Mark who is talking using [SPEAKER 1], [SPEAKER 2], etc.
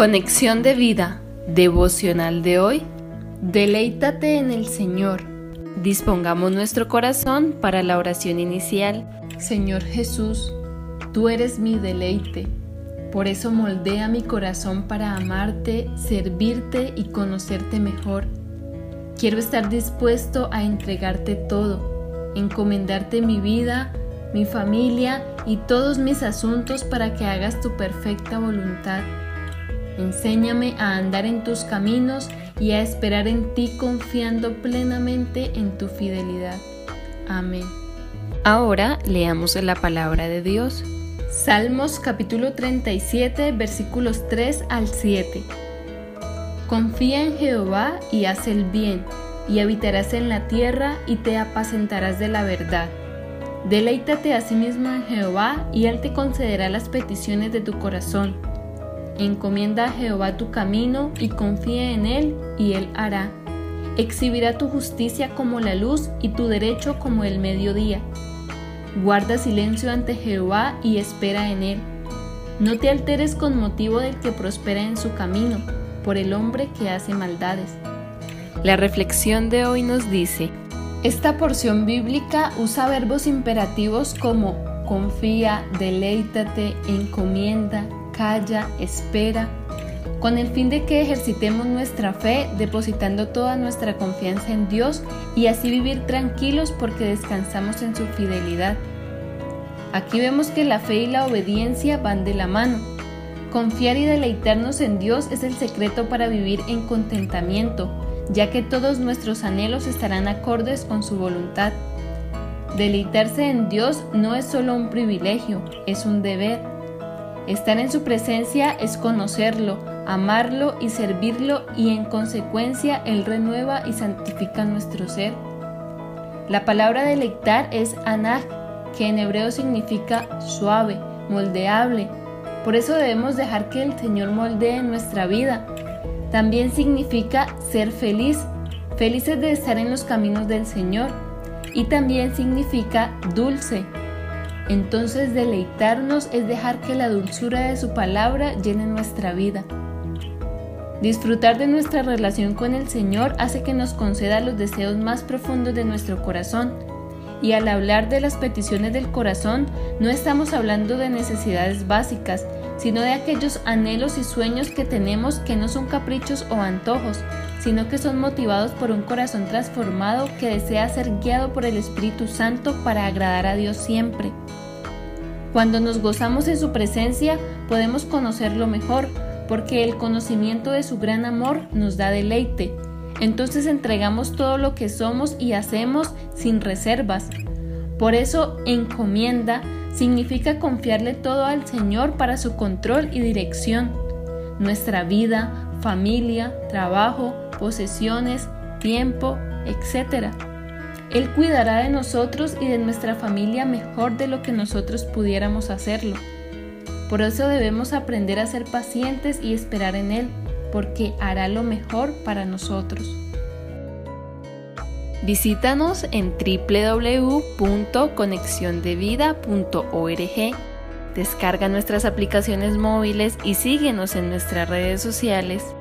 [SPEAKER 1] Conexión de vida devocional de hoy. Deleítate en el Señor. Dispongamos nuestro corazón para la oración inicial. Señor Jesús, tú eres mi deleite. Por eso moldea mi corazón para amarte, servirte y conocerte mejor. Quiero estar dispuesto a entregarte todo, encomendarte mi vida, mi familia y todos mis asuntos para que hagas tu perfecta voluntad Enséñame a andar en tus caminos y a esperar en ti confiando plenamente en tu fidelidad. Amén. Ahora leamos la palabra de Dios. Salmos capítulo 37 versículos 3 al 7. Confía en Jehová y haz el bien, y habitarás en la tierra y te apacentarás de la verdad. Deleítate a sí mismo en Jehová y Él te concederá las peticiones de tu corazón Encomienda a Jehová tu camino y confía en Él y Él hará. Exhibirá tu justicia como la luz y tu derecho como el mediodía. Guarda silencio ante Jehová y espera en Él. No te alteres con motivo del que prospera en su camino, por el hombre que hace maldades. La reflexión de hoy nos dice, esta porción bíblica usa verbos imperativos como confía, deleítate, encomienda, calla, espera, con el fin de que ejercitemos nuestra fe, depositando toda nuestra confianza en Dios y así vivir tranquilos porque descansamos en su fidelidad. Aquí vemos que la fe y la obediencia van de la mano. Confiar y deleitarnos en Dios es el secreto para vivir en contentamiento, ya que todos nuestros anhelos estarán acordes con su voluntad. Deleitarse en Dios no es solo un privilegio, es un deber, Estar en su presencia es conocerlo, amarlo y servirlo y en consecuencia Él renueva y santifica nuestro ser. La palabra delectar es anag, que en hebreo significa suave, moldeable. Por eso debemos dejar que el Señor moldee nuestra vida. También significa ser feliz, felices de estar en los caminos del Señor. Y también significa dulce, entonces deleitarnos es dejar que la dulzura de su palabra llene nuestra vida. Disfrutar de nuestra relación con el Señor hace que nos conceda los deseos más profundos de nuestro corazón. Y al hablar de las peticiones del corazón, no estamos hablando de necesidades básicas, sino de aquellos anhelos y sueños que tenemos que no son caprichos o antojos, sino que son motivados por un corazón transformado que desea ser guiado por el Espíritu Santo para agradar a Dios siempre. Cuando nos gozamos en su presencia, podemos conocerlo mejor, porque el conocimiento de su gran amor nos da deleite. Entonces entregamos todo lo que somos y hacemos sin reservas. Por eso, encomienda significa confiarle todo al Señor para su control y dirección. Nuestra vida, familia, trabajo, posesiones, tiempo, etc. Él cuidará de nosotros y de nuestra familia mejor de lo que nosotros pudiéramos hacerlo. Por eso debemos aprender a ser pacientes y esperar en Él, porque hará lo mejor para nosotros. Visítanos en www.conexiondevida.org. Descarga nuestras aplicaciones móviles y síguenos en nuestras redes sociales.